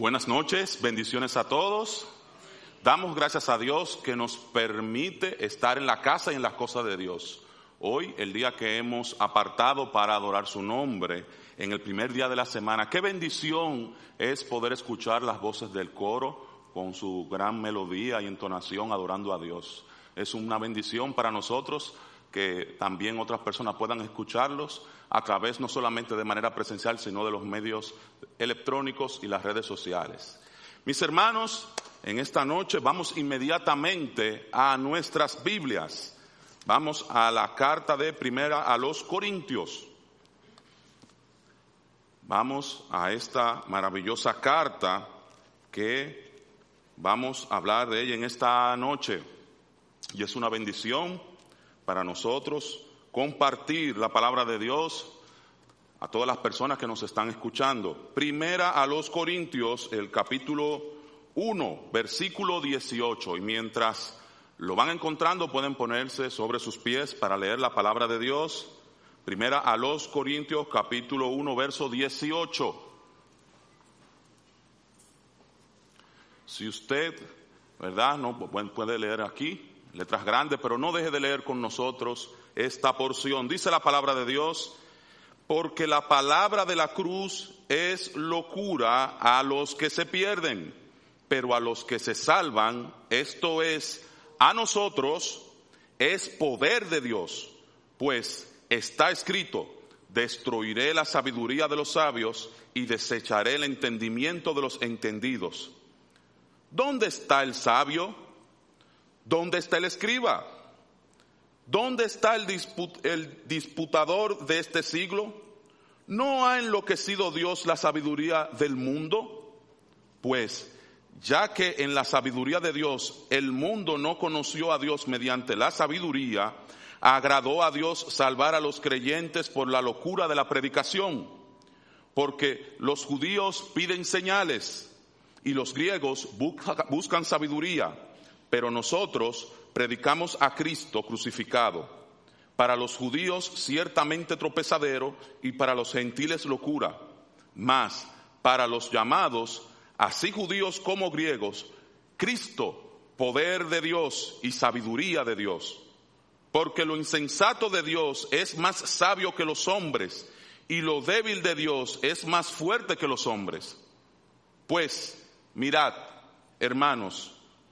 Buenas noches, bendiciones a todos. Damos gracias a Dios que nos permite estar en la casa y en las cosas de Dios. Hoy, el día que hemos apartado para adorar su nombre, en el primer día de la semana, qué bendición es poder escuchar las voces del coro con su gran melodía y entonación adorando a Dios. Es una bendición para nosotros que también otras personas puedan escucharlos a través no solamente de manera presencial, sino de los medios electrónicos y las redes sociales. Mis hermanos, en esta noche vamos inmediatamente a nuestras Biblias. Vamos a la carta de primera a los Corintios. Vamos a esta maravillosa carta que vamos a hablar de ella en esta noche. Y es una bendición para nosotros compartir la palabra de Dios a todas las personas que nos están escuchando. Primera a los Corintios, el capítulo 1, versículo 18. Y mientras lo van encontrando, pueden ponerse sobre sus pies para leer la palabra de Dios. Primera a los Corintios, capítulo 1, verso 18. Si usted, ¿verdad? No puede leer aquí, letras grandes, pero no deje de leer con nosotros esta porción. Dice la palabra de Dios, porque la palabra de la cruz es locura a los que se pierden, pero a los que se salvan, esto es, a nosotros, es poder de Dios, pues está escrito, destruiré la sabiduría de los sabios y desecharé el entendimiento de los entendidos. ¿Dónde está el sabio? ¿Dónde está el escriba? ¿Dónde está el, disputador de este siglo? ¿No ha enloquecido Dios la sabiduría del mundo? Pues, ya que en la sabiduría de Dios el mundo no conoció a Dios mediante la sabiduría, agradó a Dios salvar a los creyentes por la locura de la predicación, porque los judíos piden señales y los griegos buscan sabiduría, pero nosotros predicamos a Cristo crucificado, para los judíos ciertamente tropezadero y para los gentiles locura, mas para los llamados, así judíos como griegos, Cristo, poder de Dios y sabiduría de Dios. Porque lo insensato de Dios es más sabio que los hombres y lo débil de Dios es más fuerte que los hombres. Pues, mirad, hermanos,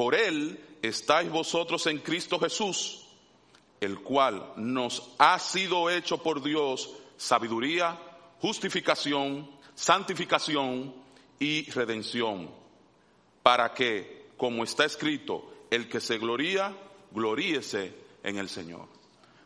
por él estáis vosotros en Cristo Jesús, el cual nos ha sido hecho por Dios sabiduría, justificación, santificación y redención, para que, como está escrito, el que se gloría, gloríese en el Señor.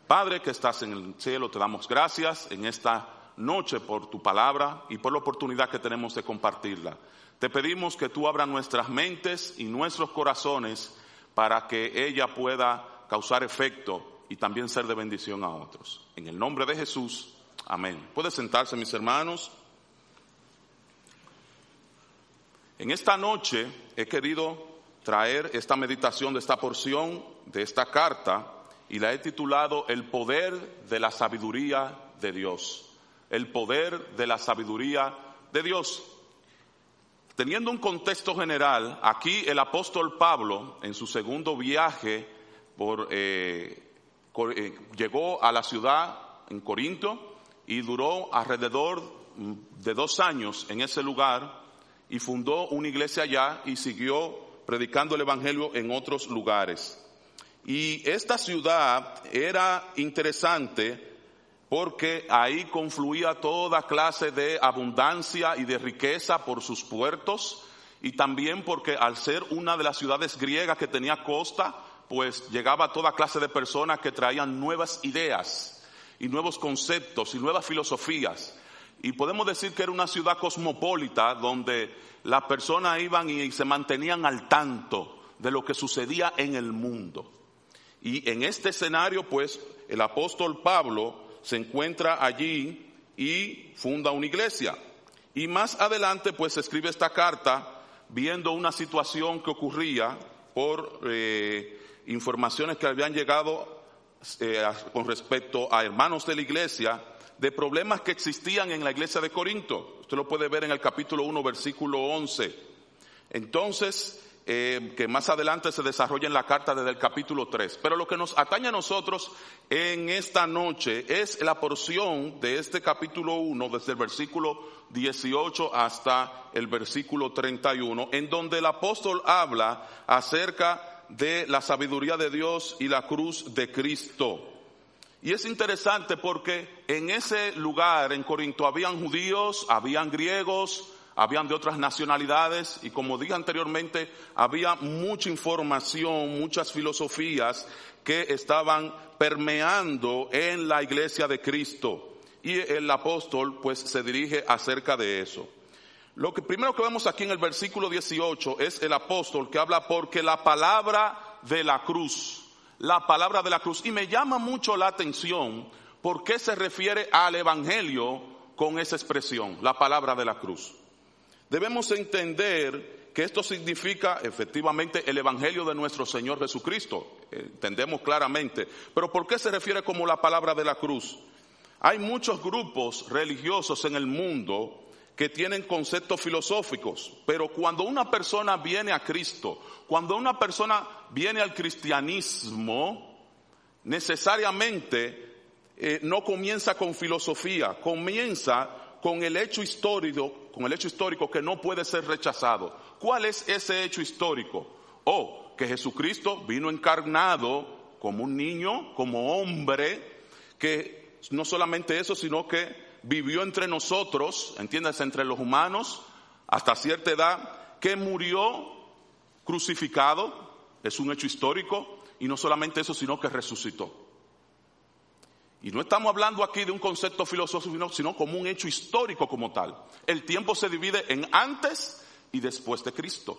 Padre que estás en el cielo, te damos gracias en esta noche por tu palabra y por la oportunidad que tenemos de compartirla. Te pedimos que tú abras nuestras mentes y nuestros corazones para que ella pueda causar efecto y también ser de bendición a otros. En el nombre de Jesús, amén. Puede sentarse, mis hermanos. En esta noche he querido traer esta meditación de esta porción de esta carta y la he titulado El poder de la sabiduría de Dios. El poder de la sabiduría de Dios. Teniendo un contexto general, aquí el apóstol Pablo, en su segundo viaje, por, eh, eh, llegó a la ciudad en Corinto y duró alrededor de dos años en ese lugar y fundó una iglesia allá y siguió predicando el Evangelio en otros lugares. Y esta ciudad era interesante porque ahí confluía toda clase de abundancia y de riqueza por sus puertos y también porque al ser una de las ciudades griegas que tenía costa, pues llegaba toda clase de personas que traían nuevas ideas y nuevos conceptos y nuevas filosofías. y podemos decir que era una ciudad cosmopolita donde las personas iban y se mantenían al tanto de lo que sucedía en el mundo. Y en este escenario, pues, el apóstol Pablo se encuentra allí y funda una iglesia. Y más adelante, pues, escribe esta carta viendo una situación que ocurría por eh, informaciones que habían llegado eh, con respecto a hermanos de la iglesia de problemas que existían en la iglesia de Corinto. Usted lo puede ver en el capítulo 1, versículo 11. Entonces, eh, que más adelante se desarrolla en la carta desde el capítulo 3. Pero lo que nos atañe a nosotros en esta noche es la porción de este capítulo 1, desde el versículo 18 hasta el versículo 31, en donde el apóstol habla acerca de la sabiduría de Dios y la cruz de Cristo. Y es interesante porque en ese lugar, en Corinto, habían judíos, habían griegos, habían de otras nacionalidades y como dije anteriormente, había mucha información, muchas filosofías que estaban permeando en la iglesia de Cristo. Y el apóstol pues se dirige acerca de eso. Lo que primero que vemos aquí en el versículo 18 es el apóstol que habla porque la palabra de la cruz, la palabra de la cruz, y me llama mucho la atención por qué se refiere al evangelio con esa expresión, la palabra de la cruz. Debemos entender que esto significa efectivamente el Evangelio de nuestro Señor Jesucristo. Entendemos claramente. Pero ¿por qué se refiere como la palabra de la cruz? Hay muchos grupos religiosos en el mundo que tienen conceptos filosóficos, pero cuando una persona viene a Cristo, cuando una persona viene al cristianismo, necesariamente eh, no comienza con filosofía, comienza con el hecho histórico con el hecho histórico que no puede ser rechazado. ¿Cuál es ese hecho histórico? Oh, que Jesucristo vino encarnado como un niño, como hombre, que no solamente eso, sino que vivió entre nosotros, entiendes, entre los humanos, hasta cierta edad, que murió crucificado, es un hecho histórico, y no solamente eso, sino que resucitó. Y no estamos hablando aquí de un concepto filosófico, sino como un hecho histórico como tal. El tiempo se divide en antes y después de Cristo.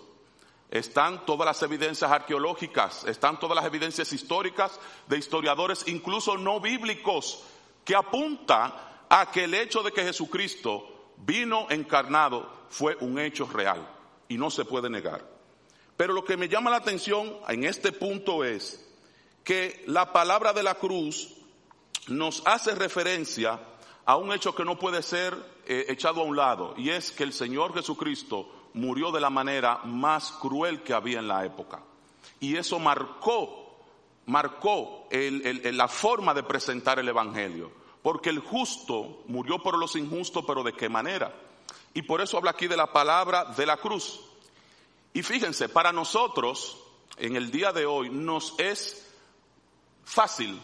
Están todas las evidencias arqueológicas, están todas las evidencias históricas de historiadores, incluso no bíblicos, que apunta a que el hecho de que Jesucristo vino encarnado fue un hecho real y no se puede negar. Pero lo que me llama la atención en este punto es que la palabra de la cruz nos hace referencia a un hecho que no puede ser eh, echado a un lado, y es que el Señor Jesucristo murió de la manera más cruel que había en la época. Y eso marcó, marcó la forma de presentar el Evangelio, porque el justo murió por los injustos, pero ¿de qué manera? Y por eso habla aquí de la palabra de la cruz. Y fíjense, para nosotros, en el día de hoy, nos es fácil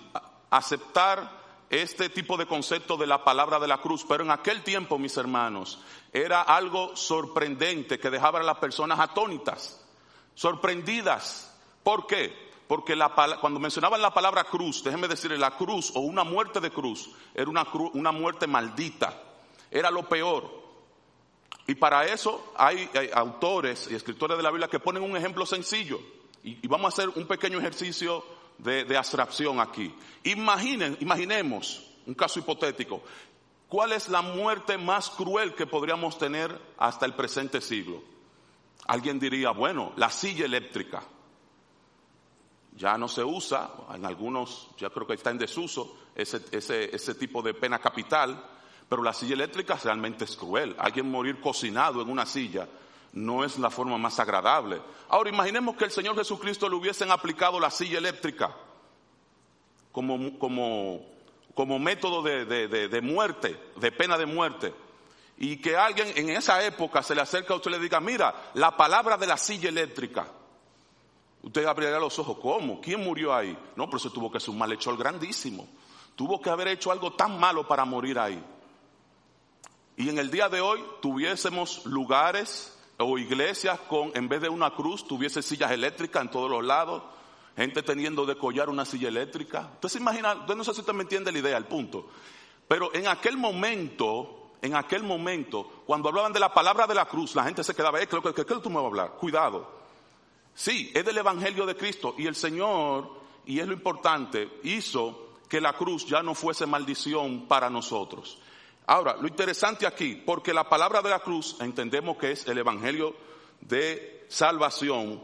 aceptar este tipo de concepto de la palabra de la cruz, pero en aquel tiempo, mis hermanos, era algo sorprendente que dejaba a las personas atónitas, sorprendidas. ¿Por qué? Porque la, cuando mencionaban la palabra cruz, déjenme decirle, la cruz o una muerte de cruz era una, una muerte maldita, era lo peor. Y para eso hay, autores y escritores de la Biblia que ponen un ejemplo sencillo. y vamos a hacer un pequeño ejercicio de, abstracción aquí. Imaginen, imaginemos un caso hipotético. ¿Cuál es la muerte más cruel que podríamos tener hasta el presente siglo? Alguien diría, bueno, la silla eléctrica. Ya no se usa, en algunos ya creo que está en desuso ese, ese, ese tipo de pena capital, pero la silla eléctrica realmente es cruel. Alguien morir cocinado en una silla no es la forma más agradable. Ahora imaginemos que el Señor Jesucristo le hubiesen aplicado la silla eléctrica como, como, como método de, de, de, muerte, de pena de muerte. Y que alguien en esa época se le acerca a usted y le diga, mira, la palabra de la silla eléctrica. Usted abriría los ojos, ¿cómo? ¿Quién murió ahí? No, pero eso tuvo que ser un malhechor grandísimo. Tuvo que haber hecho algo tan malo para morir ahí. Y en el día de hoy tuviésemos lugares o iglesias con, en vez de una cruz, tuviese sillas eléctricas en todos los lados, gente teniendo de collar una silla eléctrica. Usted se imagina, no sé si usted me entiende la idea, el punto. Pero en aquel momento en aquel momento, cuando hablaban de la palabra de la cruz, la gente se quedaba, eh, ¿qué, qué, qué tú me vas a hablar? Cuidado. Sí, es del Evangelio de Cristo y el Señor, y es lo importante, hizo que la cruz ya no fuese maldición para nosotros. Ahora, lo interesante aquí, porque la palabra de la cruz, entendemos que es el Evangelio de salvación,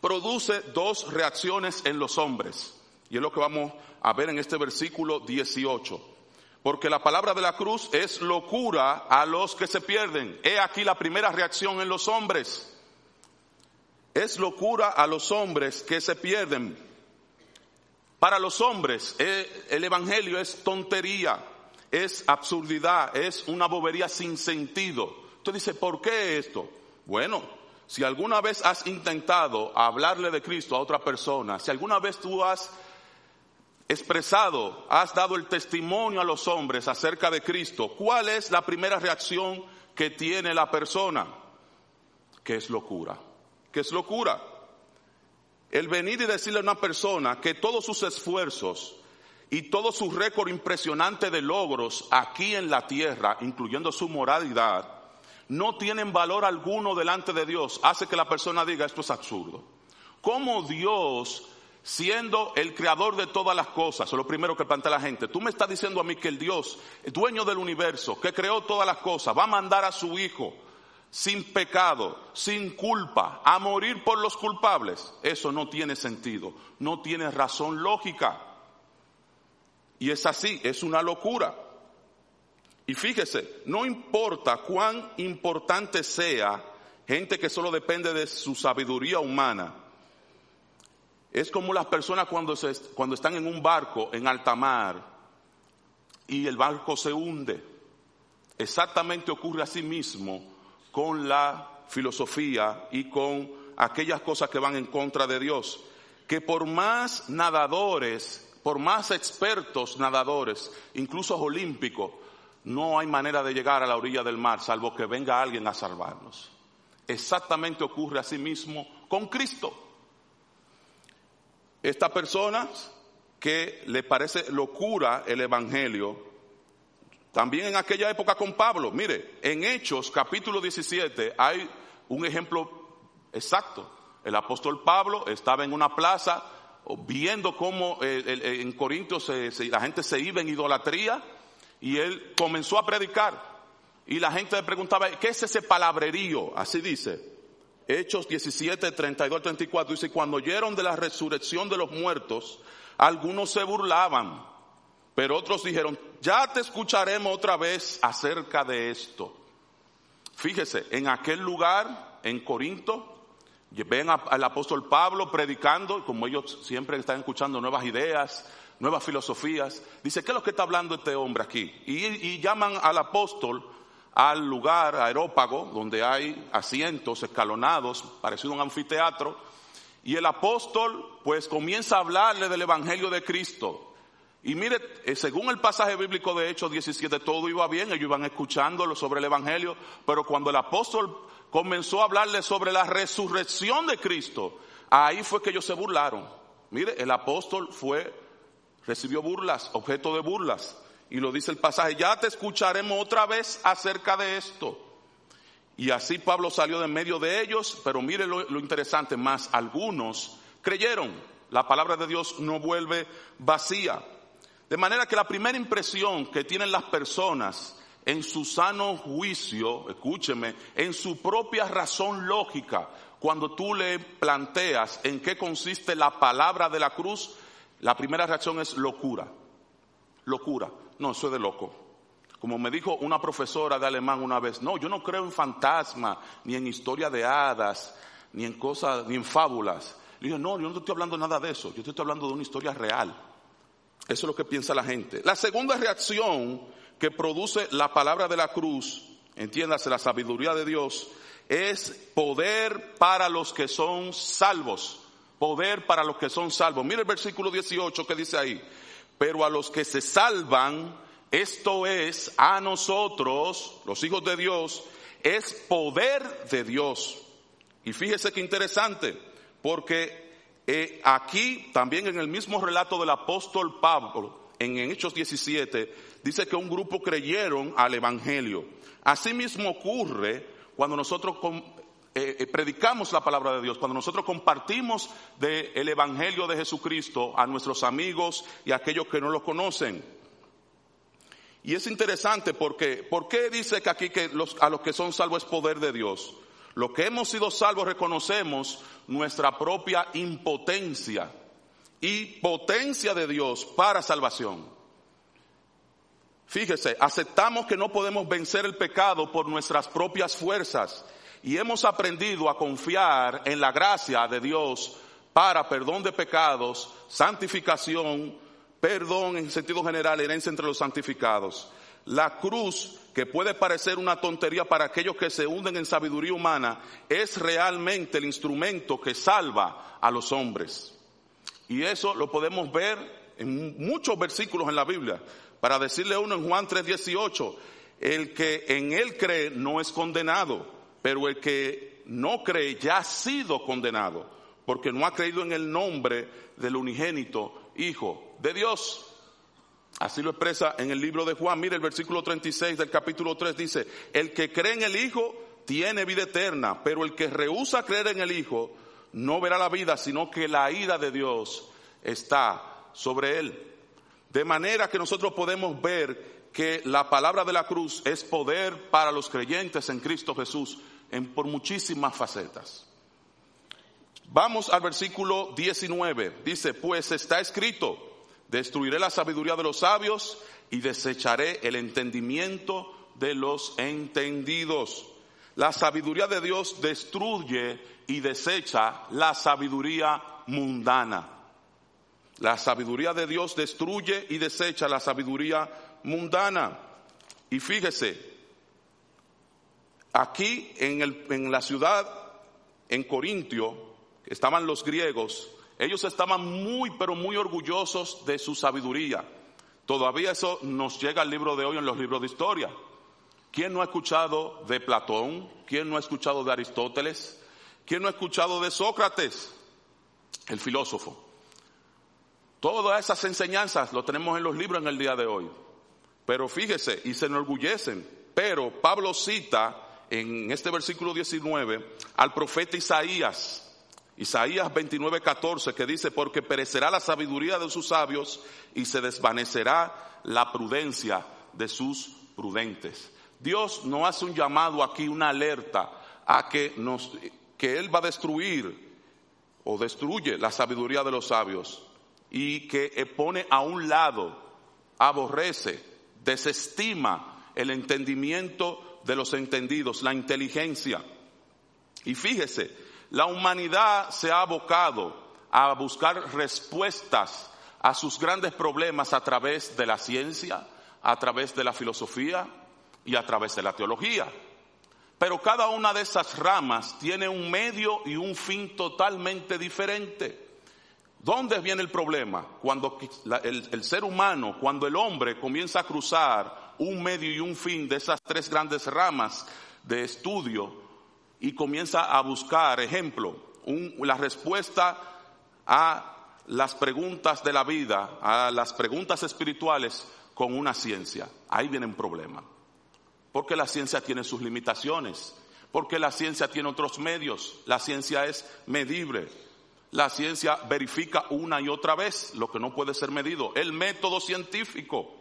produce dos reacciones en los hombres. Y es lo que vamos a ver en este versículo 18. Porque la palabra de la cruz es locura a los que se pierden. He aquí la primera reacción en los hombres. Es locura a los hombres que se pierden. Para los hombres eh, el Evangelio es tontería, es absurdidad, es una bobería sin sentido. Usted dice, ¿por qué esto? Bueno, si alguna vez has intentado hablarle de Cristo a otra persona, si alguna vez tú has expresado, has dado el testimonio a los hombres acerca de Cristo, ¿cuál es la primera reacción que tiene la persona? Que es locura. Que es locura. El venir y decirle a una persona que todos sus esfuerzos y todo su récord impresionante de logros aquí en la tierra, incluyendo su moralidad, no tienen valor alguno delante de Dios, hace que la persona diga esto es absurdo. ¿Cómo Dios, siendo el creador de todas las cosas, lo primero que plantea la gente, tú me estás diciendo a mí que el Dios, dueño del universo, que creó todas las cosas, va a mandar a su Hijo sin pecado, sin culpa, a morir por los culpables, eso no tiene sentido, no tiene razón lógica. Y es así, es una locura. Y fíjese, no importa cuán importante sea gente que solo depende de su sabiduría humana, es como las personas cuando, se, cuando están en un barco en alta mar y el barco se hunde. Exactamente ocurre así mismo con la filosofía y con aquellas cosas que van en contra de Dios. Que por más nadadores, por más expertos nadadores, incluso olímpicos, no hay manera de llegar a la orilla del mar salvo que venga alguien a salvarnos. Exactamente ocurre así mismo con Cristo. Esta persona que le parece locura el Evangelio, también en aquella época con Pablo, mire, en Hechos capítulo 17 hay un ejemplo exacto. El apóstol Pablo estaba en una plaza viendo cómo eh, en Corintios la gente se iba en idolatría y él comenzó a predicar. Y la gente le preguntaba, ¿qué es ese palabrerío? Así dice. Hechos 17, 32, 34 dice, cuando oyeron de la resurrección de los muertos, algunos se burlaban pero otros dijeron, ya te escucharemos otra vez acerca de esto. Fíjese, en aquel lugar, en Corinto, ven al apóstol Pablo predicando, como ellos siempre están escuchando nuevas ideas, nuevas filosofías. Dice, ¿qué es lo que está hablando este hombre aquí? Y, llaman al apóstol al lugar aerópago, donde hay asientos escalonados, parecido a un anfiteatro, y el apóstol pues comienza a hablarle del Evangelio de Cristo, y mire, eh, según el pasaje bíblico de Hechos 17, todo iba bien, ellos iban escuchándolo sobre el Evangelio, pero cuando el apóstol comenzó a hablarle sobre la resurrección de Cristo, ahí fue que ellos se burlaron. Mire, el apóstol fue, recibió burlas, objeto de burlas. Y lo dice el pasaje, ya te escucharemos otra vez acerca de esto. Y así Pablo salió de medio de ellos, pero mire lo, lo interesante, más algunos creyeron. La palabra de Dios no vuelve vacía. De manera que la primera impresión que tienen las personas en su sano juicio, escúcheme, en su propia razón lógica, cuando tú le planteas en qué consiste la palabra de la cruz, la primera reacción es locura. Locura. No, eso es de loco. Como me dijo una profesora de alemán una vez, no, yo no creo en fantasma, ni en historia de hadas, ni en cosas, ni en fábulas. Le dije, no, yo no estoy hablando nada de eso, yo estoy hablando de una historia real. Eso es lo que piensa la gente. La segunda reacción que produce la palabra de la cruz, entiéndase la sabiduría de Dios, es poder para los que son salvos. Poder para los que son salvos. Mire el versículo 18 que dice ahí. Pero a los que se salvan, esto es a nosotros, los hijos de Dios, es poder de Dios. Y fíjese qué interesante, porque eh, aquí también en el mismo relato del apóstol Pablo, en Hechos 17, dice que un grupo creyeron al Evangelio. Asimismo ocurre cuando nosotros eh, eh, predicamos la palabra de Dios, cuando nosotros compartimos del Evangelio de Jesucristo a nuestros amigos y a aquellos que no lo conocen. Y es interesante porque, ¿por qué dice que aquí que a los que son salvos es poder de Dios? Lo que hemos sido salvos reconocemos nuestra propia impotencia y potencia de Dios para salvación. Fíjese, aceptamos que no podemos vencer el pecado por nuestras propias fuerzas y hemos aprendido a confiar en la gracia de Dios para perdón de pecados, santificación, perdón en sentido general, herencia entre los santificados. La cruz, que puede parecer una tontería para aquellos que se hunden en sabiduría humana, es realmente el instrumento que salva a los hombres. Y eso lo podemos ver en muchos versículos en la Biblia. Para decirle uno en Juan 3:18, el que en él cree no es condenado, pero el que no cree ya ha sido condenado, porque no ha creído en el nombre del unigénito Hijo de Dios. Así lo expresa en el libro de Juan. Mire el versículo 36 del capítulo 3 dice, el que cree en el Hijo tiene vida eterna, pero el que rehúsa creer en el Hijo no verá la vida, sino que la ira de Dios está sobre él. De manera que nosotros podemos ver que la palabra de la cruz es poder para los creyentes en Cristo Jesús en, por muchísimas facetas. Vamos al versículo 19. Dice, pues está escrito, destruiré la sabiduría de los sabios y desecharé el entendimiento de los entendidos. La sabiduría de Dios destruye y desecha la sabiduría mundana. La sabiduría de Dios destruye y desecha la sabiduría mundana. Y fíjese, aquí en, el, en la ciudad, en Corintio, estaban los griegos, ellos estaban muy, pero muy orgullosos de su sabiduría. Todavía eso nos llega al libro de hoy en los libros de historia. ¿Quién no ha escuchado de Platón? ¿Quién no ha escuchado de Aristóteles? ¿Quién no ha escuchado de Sócrates, el filósofo? Todas esas enseñanzas lo tenemos en los libros en el día de hoy. Pero fíjese, y se enorgullecen. Pero Pablo cita en este versículo 19 al profeta Isaías, Isaías 29, 14, que dice, porque perecerá la sabiduría de sus sabios y se desvanecerá la prudencia de sus prudentes. Dios no hace un llamado aquí, una alerta a que nos, que Él va a destruir o destruye la sabiduría de los sabios y que pone a un lado, aborrece, desestima el entendimiento de los entendidos, la inteligencia. Y fíjese, la humanidad se ha abocado a buscar respuestas a sus grandes problemas a través de la ciencia, a través de la filosofía y a través de la teología. Pero cada una de esas ramas tiene un medio y un fin totalmente diferente. ¿Dónde viene el problema? Cuando el, ser humano, cuando el hombre comienza a cruzar un medio y un fin de esas tres grandes ramas de estudio, y comienza a buscar, ejemplo, la respuesta a las preguntas de la vida, a las preguntas espirituales con una ciencia. Ahí viene un problema. Porque la ciencia tiene sus limitaciones, porque la ciencia tiene otros medios, la ciencia es medible, la ciencia verifica una y otra vez lo que no puede ser medido, el método científico.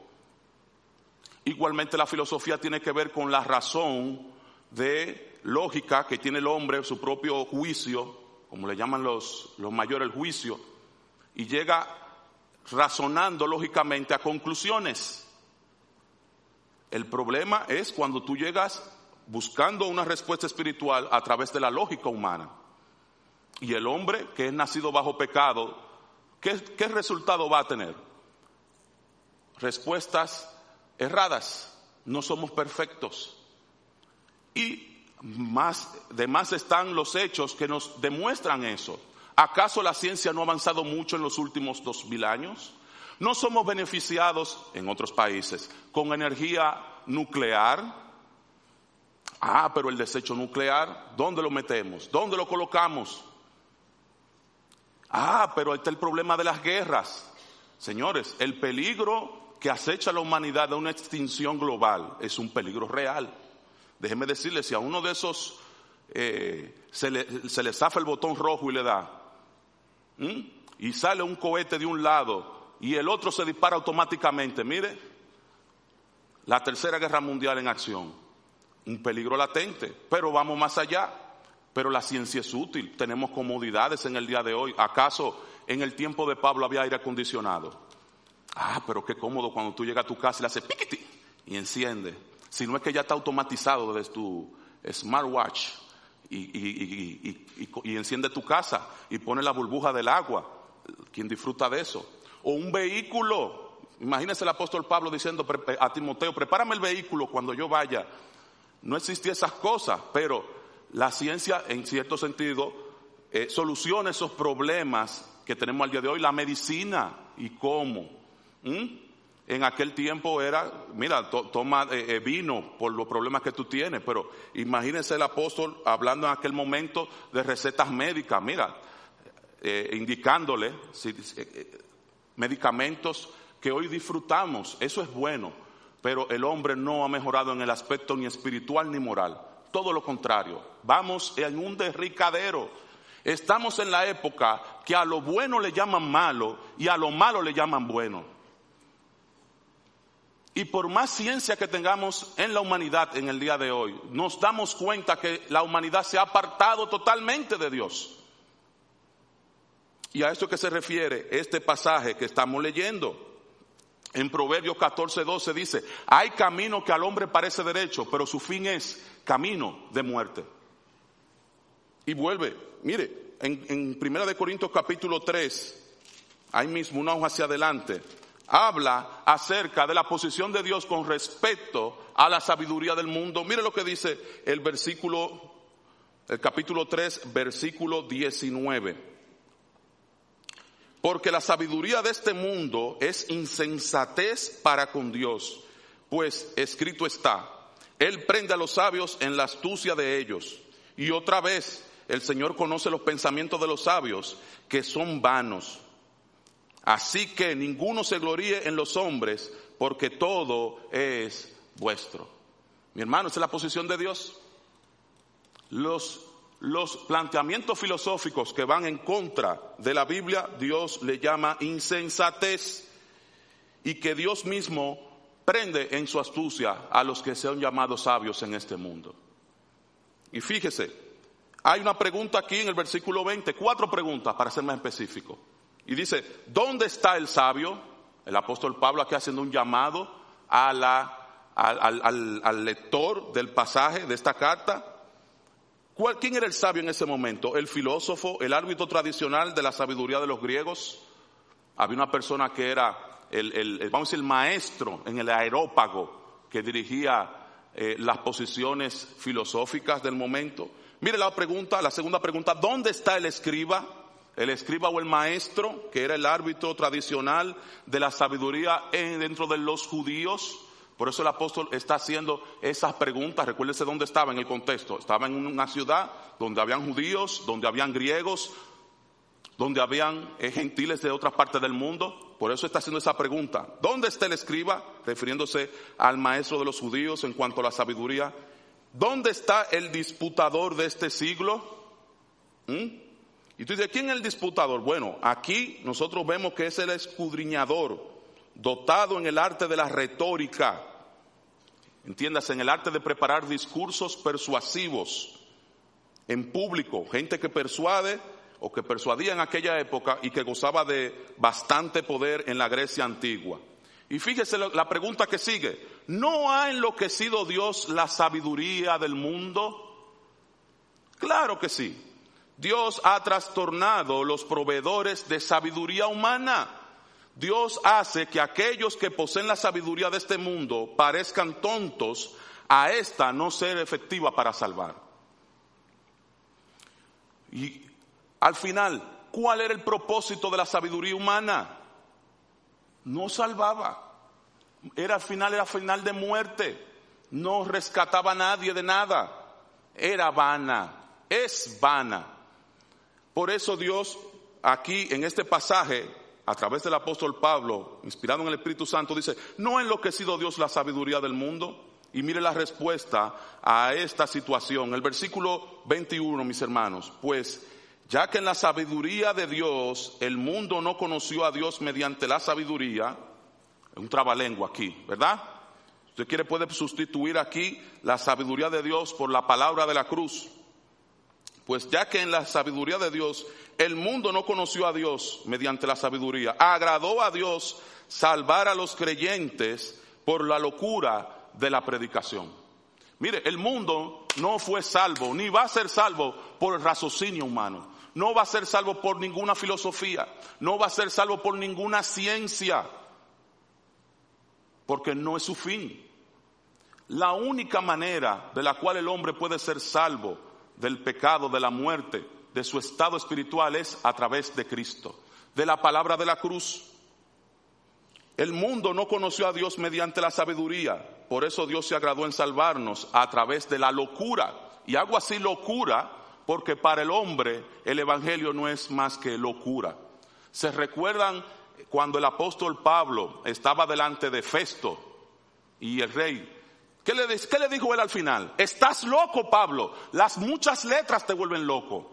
Igualmente la filosofía tiene que ver con la razón de lógica que tiene el hombre, su propio juicio, como le llaman los, los mayores el juicio, y llega razonando lógicamente a conclusiones. El problema es cuando tú llegas buscando una respuesta espiritual a través de la lógica humana. Y el hombre que es nacido bajo pecado, ¿qué, qué resultado va a tener? Respuestas erradas. No somos perfectos. Y más, de más están los hechos que nos demuestran eso. ¿Acaso la ciencia no ha avanzado mucho en los últimos dos mil años? ¿No somos beneficiados en otros países con energía nuclear? Ah, pero el desecho nuclear, ¿dónde lo metemos? ¿Dónde lo colocamos? Ah, pero está el problema de las guerras. Señores, el peligro que acecha a la humanidad de una extinción global es un peligro real. Déjeme decirle, si a uno de esos eh, se, le, se, le, zafa el botón rojo y le da, y sale un cohete de un lado y el otro se dispara automáticamente, mire, la tercera guerra mundial en acción, un peligro latente, pero vamos más allá, pero la ciencia es útil, tenemos comodidades en el día de hoy, ¿acaso en el tiempo de Pablo había aire acondicionado? Ah, pero qué cómodo cuando tú llegas a tu casa y le haces piquiti y enciende, si no es que ya está automatizado desde tu smartwatch y, y, y, y, enciende tu casa y pone la burbuja del agua. ¿Quién disfruta de eso? O un vehículo. Imagínese el apóstol Pablo diciendo a Timoteo, prepárame el vehículo cuando yo vaya. No existían esas cosas, pero la ciencia en cierto sentido eh, soluciona esos problemas que tenemos al día de hoy. La medicina y cómo. En aquel tiempo era, mira, to, toma eh, vino por los problemas que tú tienes, pero imagínense el apóstol hablando en aquel momento de recetas médicas, mira, eh, indicándole si, eh, medicamentos que hoy disfrutamos, eso es bueno, pero el hombre no ha mejorado en el aspecto ni espiritual ni moral, todo lo contrario, vamos en un derricadero. Estamos en la época que a lo bueno le llaman malo y a lo malo le llaman bueno. Y por más ciencia que tengamos en la humanidad en el día de hoy, nos damos cuenta que la humanidad se ha apartado totalmente de Dios. Y a esto que se refiere este pasaje que estamos leyendo. En Proverbios 14, 12 dice, hay camino que al hombre parece derecho, pero su fin es camino de muerte. Y vuelve, mire, en, en Primera de Corintios capítulo 3, ahí mismo una hoja hacia adelante, habla acerca de la posición de Dios con respecto a la sabiduría del mundo. Mire lo que dice el versículo, el capítulo 3, versículo 19. Porque la sabiduría de este mundo es insensatez para con Dios, pues escrito está, Él prende a los sabios en la astucia de ellos. Y otra vez, el Señor conoce los pensamientos de los sabios, que son vanos. Así que ninguno se gloríe en los hombres, porque todo es vuestro. Mi hermano, esa es la posición de Dios. Los, los planteamientos filosóficos que van en contra de la Biblia, Dios le llama insensatez. Y que Dios mismo prende en su astucia a los que sean llamados sabios en este mundo. Y fíjese, hay una pregunta aquí en el versículo 20, cuatro preguntas para ser más específico. Y dice, ¿dónde está el sabio? El apóstol Pablo aquí haciendo un llamado a la, al, al, al, lector del pasaje de esta carta. ¿Cuál, ¿Quién era el sabio en ese momento? ¿El filósofo, el árbitro tradicional de la sabiduría de los griegos? Había una persona que era el, el, vamos a decir, el maestro en el aerópago que dirigía eh, las posiciones filosóficas del momento. Mire la pregunta, la segunda pregunta, ¿dónde está el escriba? el escriba o el maestro, que era el árbitro tradicional de la sabiduría dentro de los judíos. Por eso el apóstol está haciendo esas preguntas. Recuérdese dónde estaba en el contexto. Estaba en una ciudad donde habían judíos, donde habían griegos, donde habían eh, gentiles de otras partes del mundo. Por eso está haciendo esa pregunta. ¿Dónde está el escriba? Refiriéndose al maestro de los judíos en cuanto a la sabiduría. ¿Dónde está el disputador de este siglo? ¿Mm? Y tú dices, ¿quién es el disputador? Bueno, aquí nosotros vemos que es el escudriñador, dotado en el arte de la retórica, entiendas, en el arte de preparar discursos persuasivos en público, gente que persuade o que persuadía en aquella época y que gozaba de bastante poder en la Grecia antigua. Y fíjese la pregunta que sigue, ¿no ha enloquecido Dios la sabiduría del mundo? Claro que sí. Dios ha trastornado los proveedores de sabiduría humana. Dios hace que aquellos que poseen la sabiduría de este mundo parezcan tontos a esta no ser efectiva para salvar. Y al final, ¿cuál era el propósito de la sabiduría humana? No salvaba. Era al final, era final de muerte. No rescataba a nadie de nada. Era vana. Es vana. Por eso Dios aquí en este pasaje a través del apóstol Pablo, inspirado en el Espíritu Santo, dice, ¿no ha enloquecido Dios la sabiduría del mundo? Y mire la respuesta a esta situación. El versículo 21, mis hermanos, pues ya que en la sabiduría de Dios el mundo no conoció a Dios mediante la sabiduría, un trabalengua aquí, ¿verdad? Usted quiere puede sustituir aquí la sabiduría de Dios por la palabra de la cruz. Pues ya que en la sabiduría de Dios el mundo no conoció a Dios mediante la sabiduría, agradó a Dios salvar a los creyentes por la locura de la predicación. Mire, el mundo no fue salvo, ni va a ser salvo por el raciocinio humano. No va a ser salvo por ninguna filosofía. No va a ser salvo por ninguna ciencia. Porque no es su fin. La única manera de la cual el hombre puede ser salvo del pecado, de la muerte, de su estado espiritual es a través de Cristo, de la palabra de la cruz. El mundo no conoció a Dios mediante la sabiduría, por eso Dios se agradó en salvarnos a través de la locura. Y hago así locura porque para el hombre el Evangelio no es más que locura. ¿Se recuerdan cuando el apóstol Pablo estaba delante de Festo y el rey ¿Qué le, ¿Qué le, dijo él al final? Estás loco, Pablo. Las muchas letras te vuelven loco.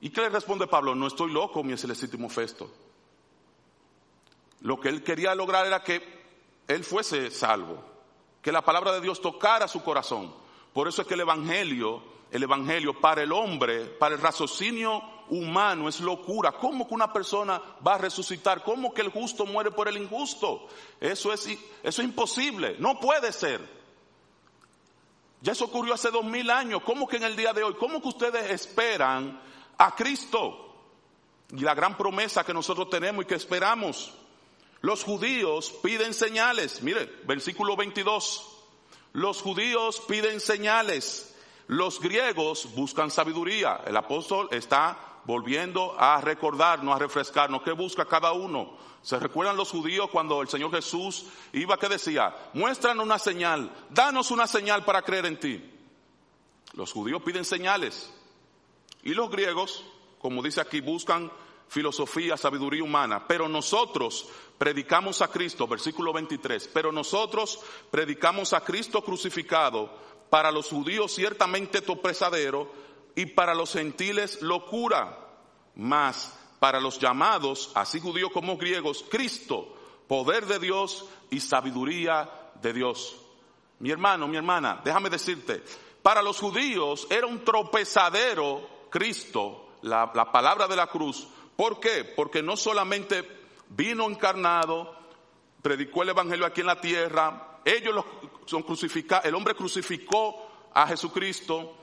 ¿Y qué le responde Pablo? No estoy loco, mi legítimo Festo. Lo que él quería lograr era que él fuese salvo, que la palabra de Dios tocara su corazón. Por eso es que el Evangelio, el Evangelio para el hombre, para el raciocinio humano es locura. ¿Cómo que una persona va a resucitar? ¿Cómo que el justo muere por el injusto? Eso es, eso es imposible, no puede ser. Ya eso ocurrió hace dos mil años. ¿Cómo que en el día de hoy? ¿Cómo que ustedes esperan a Cristo? Y la gran promesa que nosotros tenemos y que esperamos. Los judíos piden señales. Mire, versículo 22. Los judíos piden señales. Los griegos buscan sabiduría. El apóstol está volviendo a recordarnos, a refrescarnos. ¿Qué busca cada uno? ¿Se recuerdan los judíos cuando el Señor Jesús iba que decía, muéstranos una señal, danos una señal para creer en ti? Los judíos piden señales. Y los griegos, como dice aquí, buscan filosofía, sabiduría humana. Pero nosotros predicamos a Cristo, versículo 23, pero nosotros predicamos a Cristo crucificado, para los judíos ciertamente tropezadero y para los gentiles locura. Más para los llamados, así judíos como griegos, Cristo, poder de Dios y sabiduría de Dios. Mi hermano, mi hermana, déjame decirte, para los judíos era un tropezadero Cristo, la, palabra de la cruz. ¿Por qué? Porque no solamente vino encarnado, predicó el evangelio aquí en la tierra, ellos son crucificados, el hombre crucificó a Jesucristo,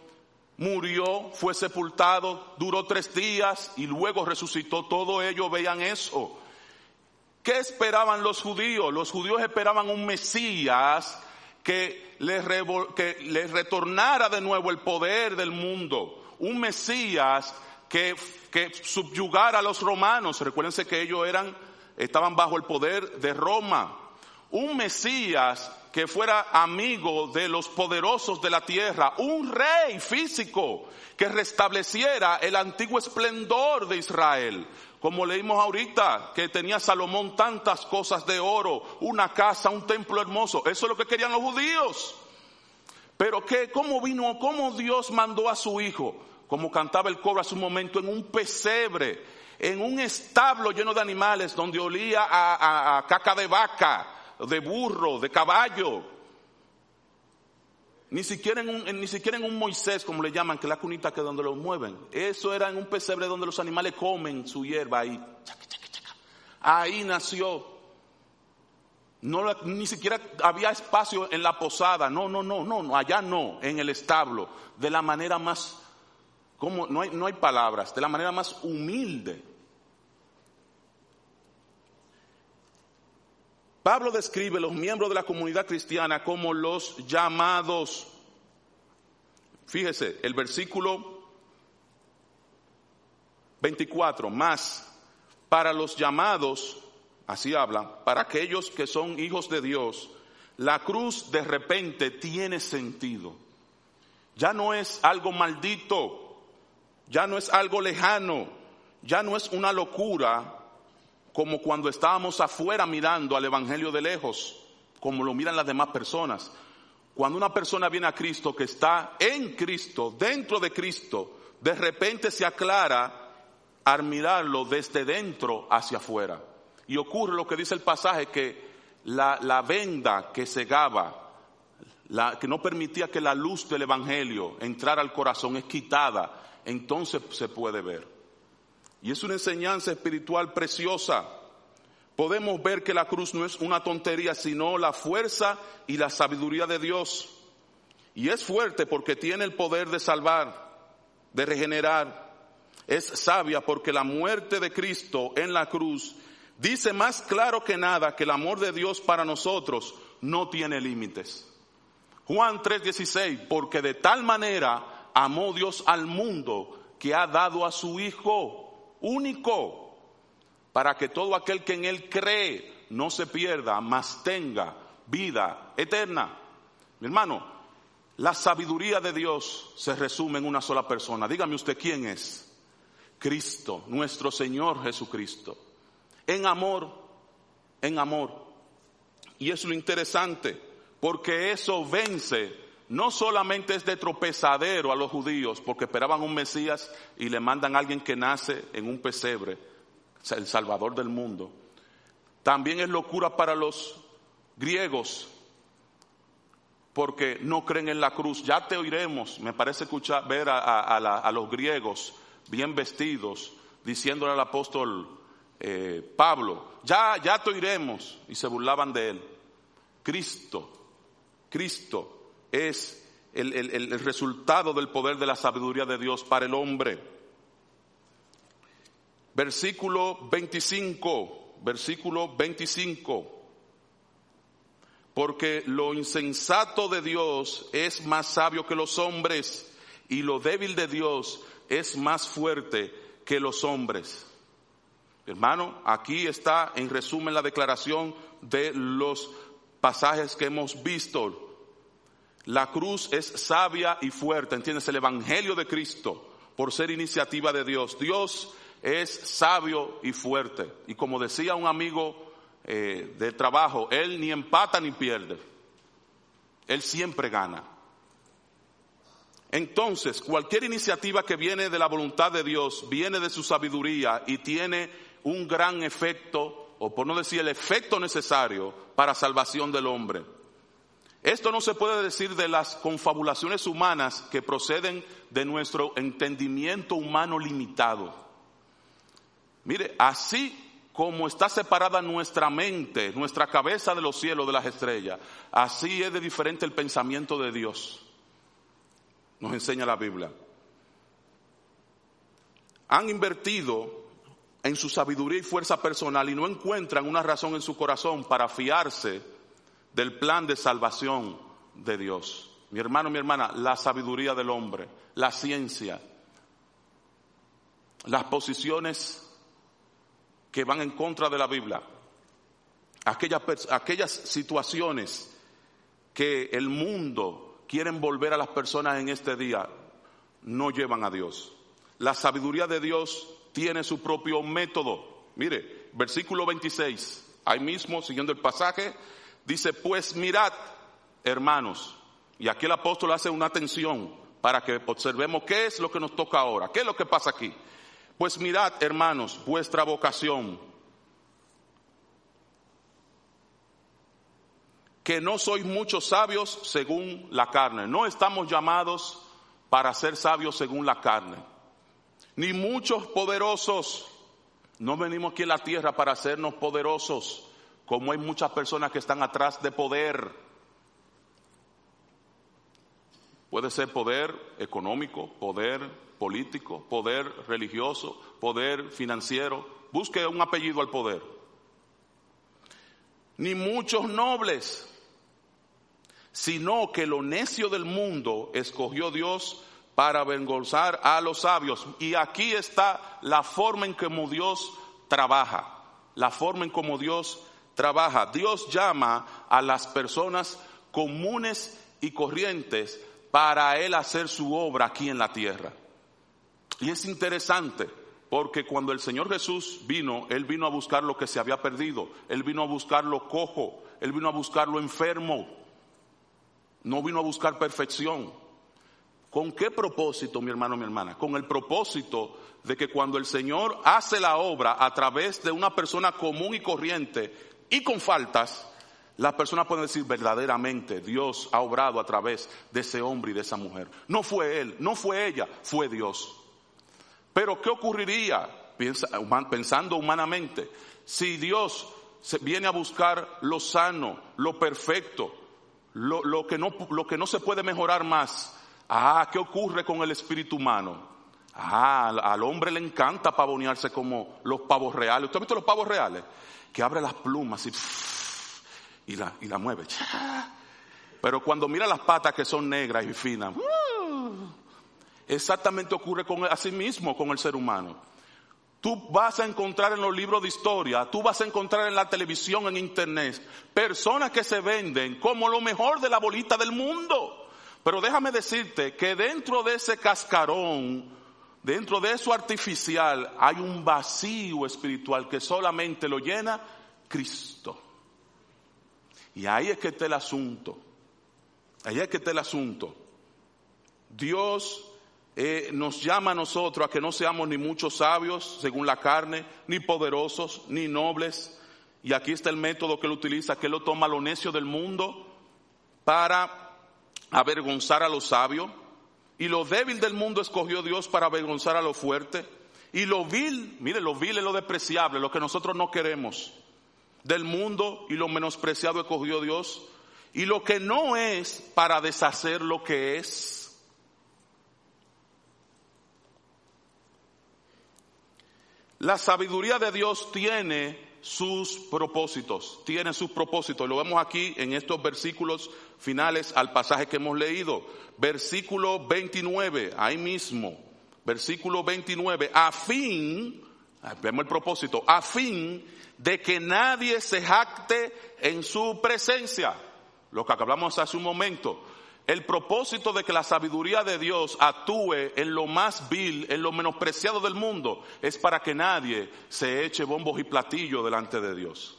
murió, fue sepultado, duró tres días y luego resucitó. Todo ellos veían eso. ¿Qué esperaban los judíos? Los judíos esperaban un Mesías que les, que les retornara de nuevo el poder del mundo. Un Mesías que, que subyugara a los romanos. Recuérdense que ellos eran, estaban bajo el poder de Roma. Un Mesías que fuera amigo de los poderosos de la tierra, un rey físico que restableciera el antiguo esplendor de Israel. Como leímos ahorita, que tenía Salomón tantas cosas de oro, una casa, un templo hermoso. Eso es lo que querían los judíos. Pero que, ¿cómo vino, cómo Dios mandó a su hijo? Como cantaba el cobro hace un momento, en un pesebre, en un establo lleno de animales donde olía a caca de vaca de burro, de caballo. Ni siquiera, en un, ni siquiera en un Moisés, como le llaman, que la cunita que donde lo mueven. Eso era en un pesebre donde los animales comen su hierba ahí. Ahí nació. No, ni siquiera había espacio en la posada. No, no, no, no, no, allá no, en el establo. De la manera más, como, no hay, no hay palabras, de la manera más humilde. Pablo describe los miembros de la comunidad cristiana como los llamados. Fíjese, el versículo 24, más para los llamados, así habla, para aquellos que son hijos de Dios, la cruz de repente tiene sentido. Ya no es algo maldito, ya no es algo lejano, ya no es una locura, como cuando estábamos afuera mirando al Evangelio de lejos, como lo miran las demás personas. Cuando una persona viene a Cristo que está en Cristo, dentro de Cristo, de repente se aclara al mirarlo desde dentro hacia afuera. Y ocurre lo que dice el pasaje, que la, la venda que cegaba, la, que no permitía que la luz del Evangelio entrara al corazón, es quitada, entonces se puede ver. Y es una enseñanza espiritual preciosa. Podemos ver que la cruz no es una tontería, sino la fuerza y la sabiduría de Dios. Y es fuerte porque tiene el poder de salvar, de regenerar. Es sabia porque la muerte de Cristo en la cruz dice más claro que nada que el amor de Dios para nosotros no tiene límites. Juan 3:16, porque de tal manera amó Dios al mundo que ha dado a su Hijo único, para que todo aquel que en Él cree no se pierda, mas tenga vida eterna. Mi hermano, la sabiduría de Dios se resume en una sola persona. Dígame usted quién es. Cristo, nuestro Señor Jesucristo. En amor, en amor. Y es lo interesante, porque eso vence no solamente es de tropezadero a los judíos porque esperaban un Mesías y le mandan a alguien que nace en un pesebre, el Salvador del mundo. También es locura para los griegos porque no creen en la cruz. Ya te oiremos, me parece escuchar, ver a, los griegos bien vestidos diciéndole al apóstol eh, Pablo, ya, ya te oiremos. Y se burlaban de él. Cristo, Cristo es el, resultado del poder de la sabiduría de Dios para el hombre. Versículo 25, versículo 25. Porque lo insensato de Dios es más sabio que los hombres y lo débil de Dios es más fuerte que los hombres. Hermano, aquí está en resumen la declaración de los pasajes que hemos visto. La cruz es sabia y fuerte, ¿entiendes? El Evangelio de Cristo, por ser iniciativa de Dios. Dios es sabio y fuerte. Y como decía un amigo eh, de trabajo, Él ni empata ni pierde. Él siempre gana. Entonces, cualquier iniciativa que viene de la voluntad de Dios, viene de su sabiduría y tiene un gran efecto, o por no decir el efecto necesario para salvación del hombre. Esto no se puede decir de las confabulaciones humanas que proceden de nuestro entendimiento humano limitado. Mire, así como está separada nuestra mente, nuestra cabeza de los cielos, de las estrellas, así es de diferente el pensamiento de Dios. Nos enseña la Biblia. Han invertido en su sabiduría y fuerza personal y no encuentran una razón en su corazón para fiarse del plan de salvación de Dios. Mi hermano, mi hermana, la sabiduría del hombre, la ciencia, las posiciones que van en contra de la Biblia, aquellas, aquellas situaciones que el mundo quiere envolver a las personas en este día, no llevan a Dios. La sabiduría de Dios tiene su propio método. Mire, versículo 26, ahí mismo, siguiendo el pasaje, Dice, pues mirad, hermanos, y aquí el apóstol hace una atención para que observemos qué es lo que nos toca ahora, qué es lo que pasa aquí. Pues mirad, hermanos, vuestra vocación, que no sois muchos sabios según la carne, no estamos llamados para ser sabios según la carne, ni muchos poderosos, no venimos aquí a la tierra para hacernos poderosos, como hay muchas personas que están atrás de poder. Puede ser poder económico, poder político, poder religioso, poder financiero. Busque un apellido al poder. Ni muchos nobles, sino que lo necio del mundo escogió Dios para avergonzar a los sabios. Y aquí está la forma en cómo Dios trabaja, la forma en cómo Dios trabaja. Dios llama a las personas comunes y corrientes para Él hacer su obra aquí en la tierra. Y es interesante Porque cuando el Señor Jesús vino, Él vino a buscar lo que se había perdido, Él vino a buscar lo cojo, Él vino a buscar lo enfermo, no vino a buscar perfección. ¿Con qué propósito, mi hermano, mi hermana? Con el propósito de que cuando el Señor hace la obra a través de una persona común y corriente y con faltas, las personas pueden decir verdaderamente Dios ha obrado a través de ese hombre y de esa mujer. No fue él, no fue ella, fue Dios. Pero ¿qué ocurriría, pensando humanamente, si Dios viene a buscar lo sano, lo perfecto, lo, que, no, que no se puede mejorar más? Ah, ¿qué ocurre con el espíritu humano? Ah, al, hombre le encanta pavonearse como los pavos reales. ¿Usted ha visto los pavos reales? Que abre las plumas y, la, y la mueve. Pero cuando mira las patas que son negras y finas, ¡uh! exactamente ocurre con así mismo con el ser humano. Tú vas a encontrar en los libros de historia, tú vas a encontrar en la televisión, en internet, personas que se venden como lo mejor de la bolita del mundo. Pero déjame decirte que dentro de ese cascarón, dentro de eso artificial, hay un vacío espiritual que solamente lo llena Cristo. Y ahí es que está el asunto. Ahí es que está el asunto. Dios eh, nos llama a nosotros a que no seamos ni muchos sabios según la carne, ni poderosos, ni nobles. Y aquí está el método que él utiliza, que él lo toma lo necio del mundo para avergonzar a los sabios, y lo débil del mundo escogió Dios para avergonzar a lo fuerte, y lo vil, mire, lo vil es lo despreciable, lo que nosotros no queremos, del mundo y lo menospreciado escogió Dios, y lo que no es para deshacer lo que es. La sabiduría de Dios tiene sus propósitos, tiene sus propósitos. Lo vemos aquí en estos versículos finales al pasaje que hemos leído. Versículo 29, ahí mismo. Versículo 29, a fin, vemos el propósito, a fin de que nadie se jacte en su presencia. Lo que hablamos hace un momento. El propósito de que la sabiduría de Dios actúe en lo más vil, en lo menospreciado del mundo, es para que nadie se eche bombos y platillos delante de Dios.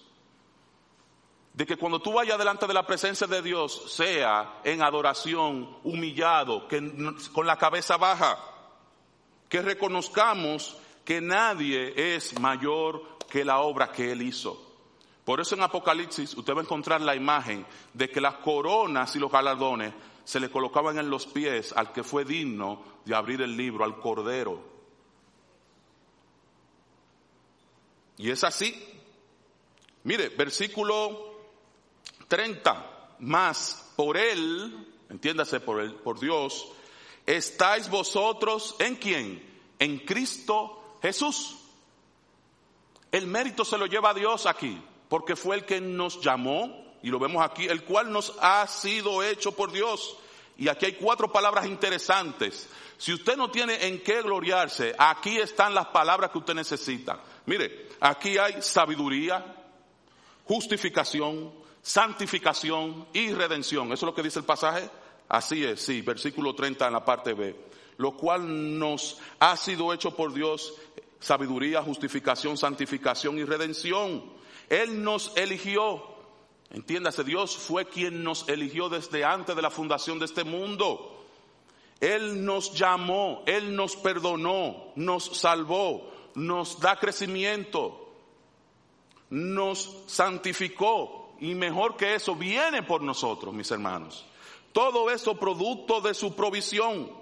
De que cuando tú vayas delante de la presencia de Dios, sea en adoración, humillado, con la cabeza baja, que reconozcamos que nadie es mayor que la obra que Él hizo. Por eso en Apocalipsis usted va a encontrar la imagen de que las coronas y los galardones se le colocaban en los pies al que fue digno de abrir el libro, al Cordero. Y es así. Mire, versículo 30, más por él, entiéndase por él, por Dios, estáis vosotros en quién? En Cristo Jesús. El mérito se lo lleva a Dios aquí, porque fue el que nos llamó, y lo vemos aquí, el cual nos ha sido hecho por Dios. Y aquí hay cuatro palabras interesantes. Si usted no tiene en qué gloriarse, aquí están las palabras que usted necesita. Mire, aquí hay sabiduría, justificación, santificación y redención. ¿Eso es lo que dice el pasaje? Así es, sí, versículo 30 en la parte B. Lo cual nos ha sido hecho por Dios sabiduría, justificación, santificación y redención. Él nos eligió Entiéndase, Dios fue quien nos eligió desde antes de la fundación de este mundo. Él nos llamó, Él nos perdonó, nos salvó, nos da crecimiento, nos santificó y mejor que eso viene por nosotros, mis hermanos. Todo eso producto de su provisión.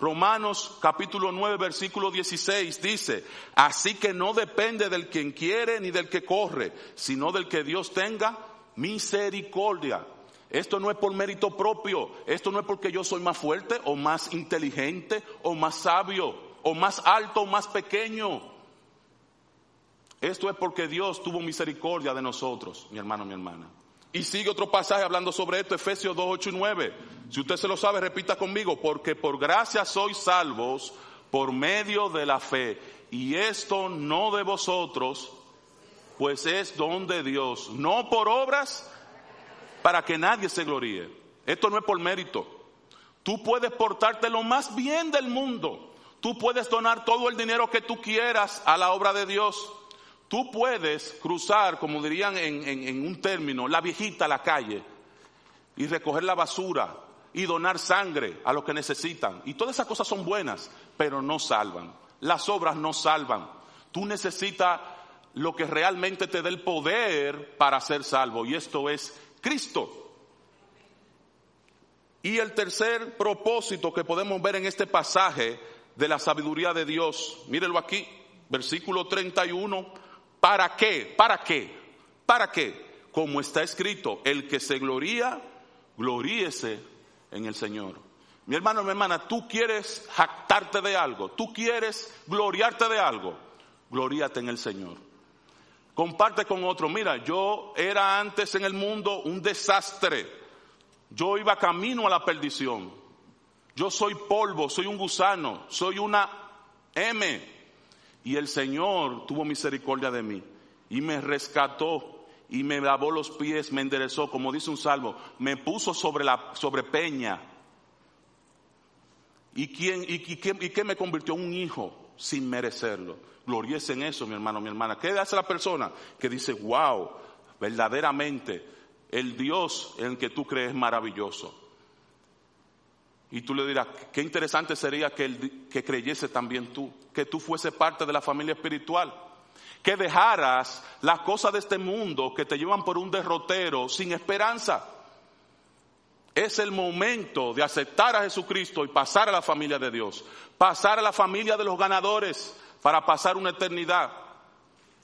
Romanos capítulo 9 versículo 16 dice, así que no depende del quien quiere ni del que corre, sino del que Dios tenga misericordia. Esto no es por mérito propio, esto no es porque yo soy más fuerte o más inteligente o más sabio o más alto o más pequeño. Esto es porque Dios tuvo misericordia de nosotros, mi hermano, mi hermana. Y sigue otro pasaje hablando sobre esto, Efesios 2, 8 y 9. Si usted se lo sabe, repita conmigo, porque por gracia sois salvos por medio de la fe. Y esto no de vosotros, pues es don de Dios, no por obras para que nadie se gloríe. Esto no es por mérito. Tú puedes portarte lo más bien del mundo. Tú puedes donar todo el dinero que tú quieras a la obra de Dios. Tú puedes cruzar, como dirían en, en un término, la viejita a la calle y recoger la basura y donar sangre a los que necesitan. Y todas esas cosas son buenas, pero no salvan. Las obras no salvan. Tú necesitas lo que realmente te dé el poder para ser salvo, y esto es Cristo. Y el tercer propósito que podemos ver en este pasaje de la sabiduría de Dios, mírenlo aquí, versículo 31, ¿para qué? ¿Para qué? ¿Para qué? Como está escrito, el que se gloría, gloríese en el Señor. Mi hermano, mi hermana, tú quieres jactarte de algo, tú quieres gloriarte de algo, gloríate en el Señor. Comparte con otro, mira, yo era antes en el mundo un desastre yo iba camino a la perdición. Yo soy polvo, soy un gusano, soy una M. Y el Señor tuvo misericordia de mí y me rescató y me lavó los pies, me enderezó, como dice un salmo, me puso sobre la sobre peña. ¿Y quién y, y, qué me convirtió un hijo sin merecerlo? Gloriese en eso, mi hermano, mi hermana. ¿Qué hace la persona que dice, wow, verdaderamente el Dios en que tú crees maravilloso. Y tú le dirás, qué interesante sería que, que creyese también tú, que tú fuese parte de la familia espiritual, que dejaras las cosas de este mundo que te llevan por un derrotero sin esperanza. Es el momento de aceptar a Jesucristo y pasar a la familia de Dios, pasar a la familia de los ganadores para pasar una eternidad.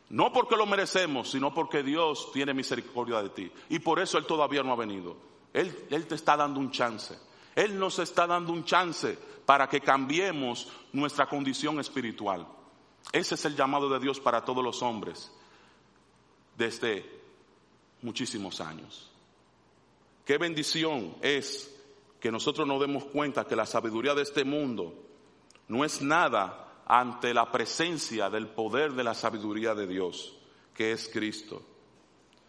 No porque lo merecemos, sino porque Dios tiene misericordia de ti. Y por eso Él todavía no ha venido. Él, Él te está dando un chance. Él nos está dando un chance para que cambiemos nuestra condición espiritual. Ese es el llamado de Dios para todos los hombres desde muchísimos años. Qué bendición es que nosotros nos demos cuenta que la sabiduría de este mundo no es nada ante la presencia del poder de la sabiduría de Dios, que es Cristo.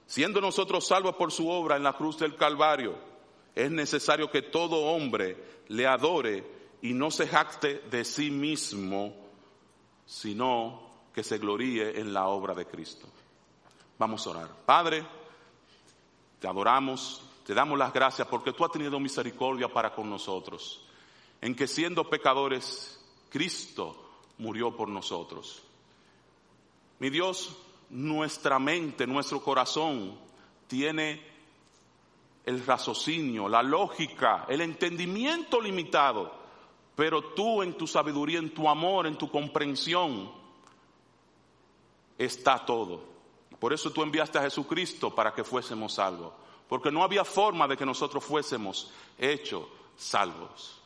Siendo nosotros salvos por su obra en la cruz del Calvario, es necesario que todo hombre le adore y no se jacte de sí mismo, sino que se gloríe en la obra de Cristo. Vamos a orar. Padre, te adoramos, te damos las gracias porque tú has tenido misericordia para con nosotros, en que siendo pecadores, Cristo murió por nosotros. Mi Dios, nuestra mente, nuestro corazón tiene el raciocinio, la lógica, el entendimiento limitado, pero tú en tu sabiduría, en tu amor, en tu comprensión, está todo. Por eso tú enviaste a Jesucristo para que fuésemos salvos, porque no había forma de que nosotros fuésemos hechos salvos.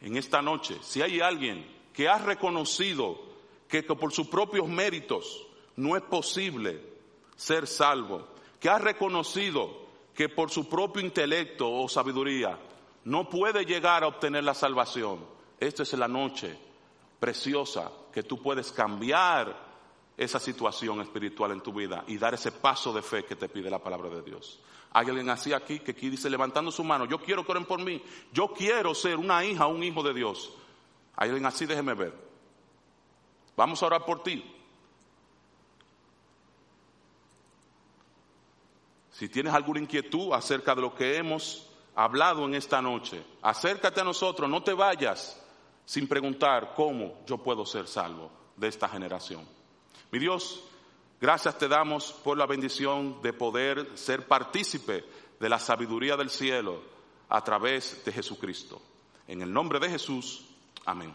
En esta noche, si hay alguien que ha reconocido que, por sus propios méritos no es posible ser salvo, que ha reconocido que por su propio intelecto o sabiduría no puede llegar a obtener la salvación, esta es la noche preciosa que tú puedes cambiar esa situación espiritual en tu vida y dar ese paso de fe que te pide la palabra de Dios. Hay alguien así aquí que aquí dice levantando su mano, yo quiero que oren por mí, yo quiero ser una hija, un hijo de Dios. Hay alguien así, déjeme ver. Vamos a orar por ti. Si tienes alguna inquietud acerca de lo que hemos hablado en esta noche, acércate a nosotros, no te vayas sin preguntar cómo yo puedo ser salvo de esta generación. Mi Dios, Gracias te damos por la bendición de poder ser partícipe de la sabiduría del cielo a través de Jesucristo. En el nombre de Jesús, amén.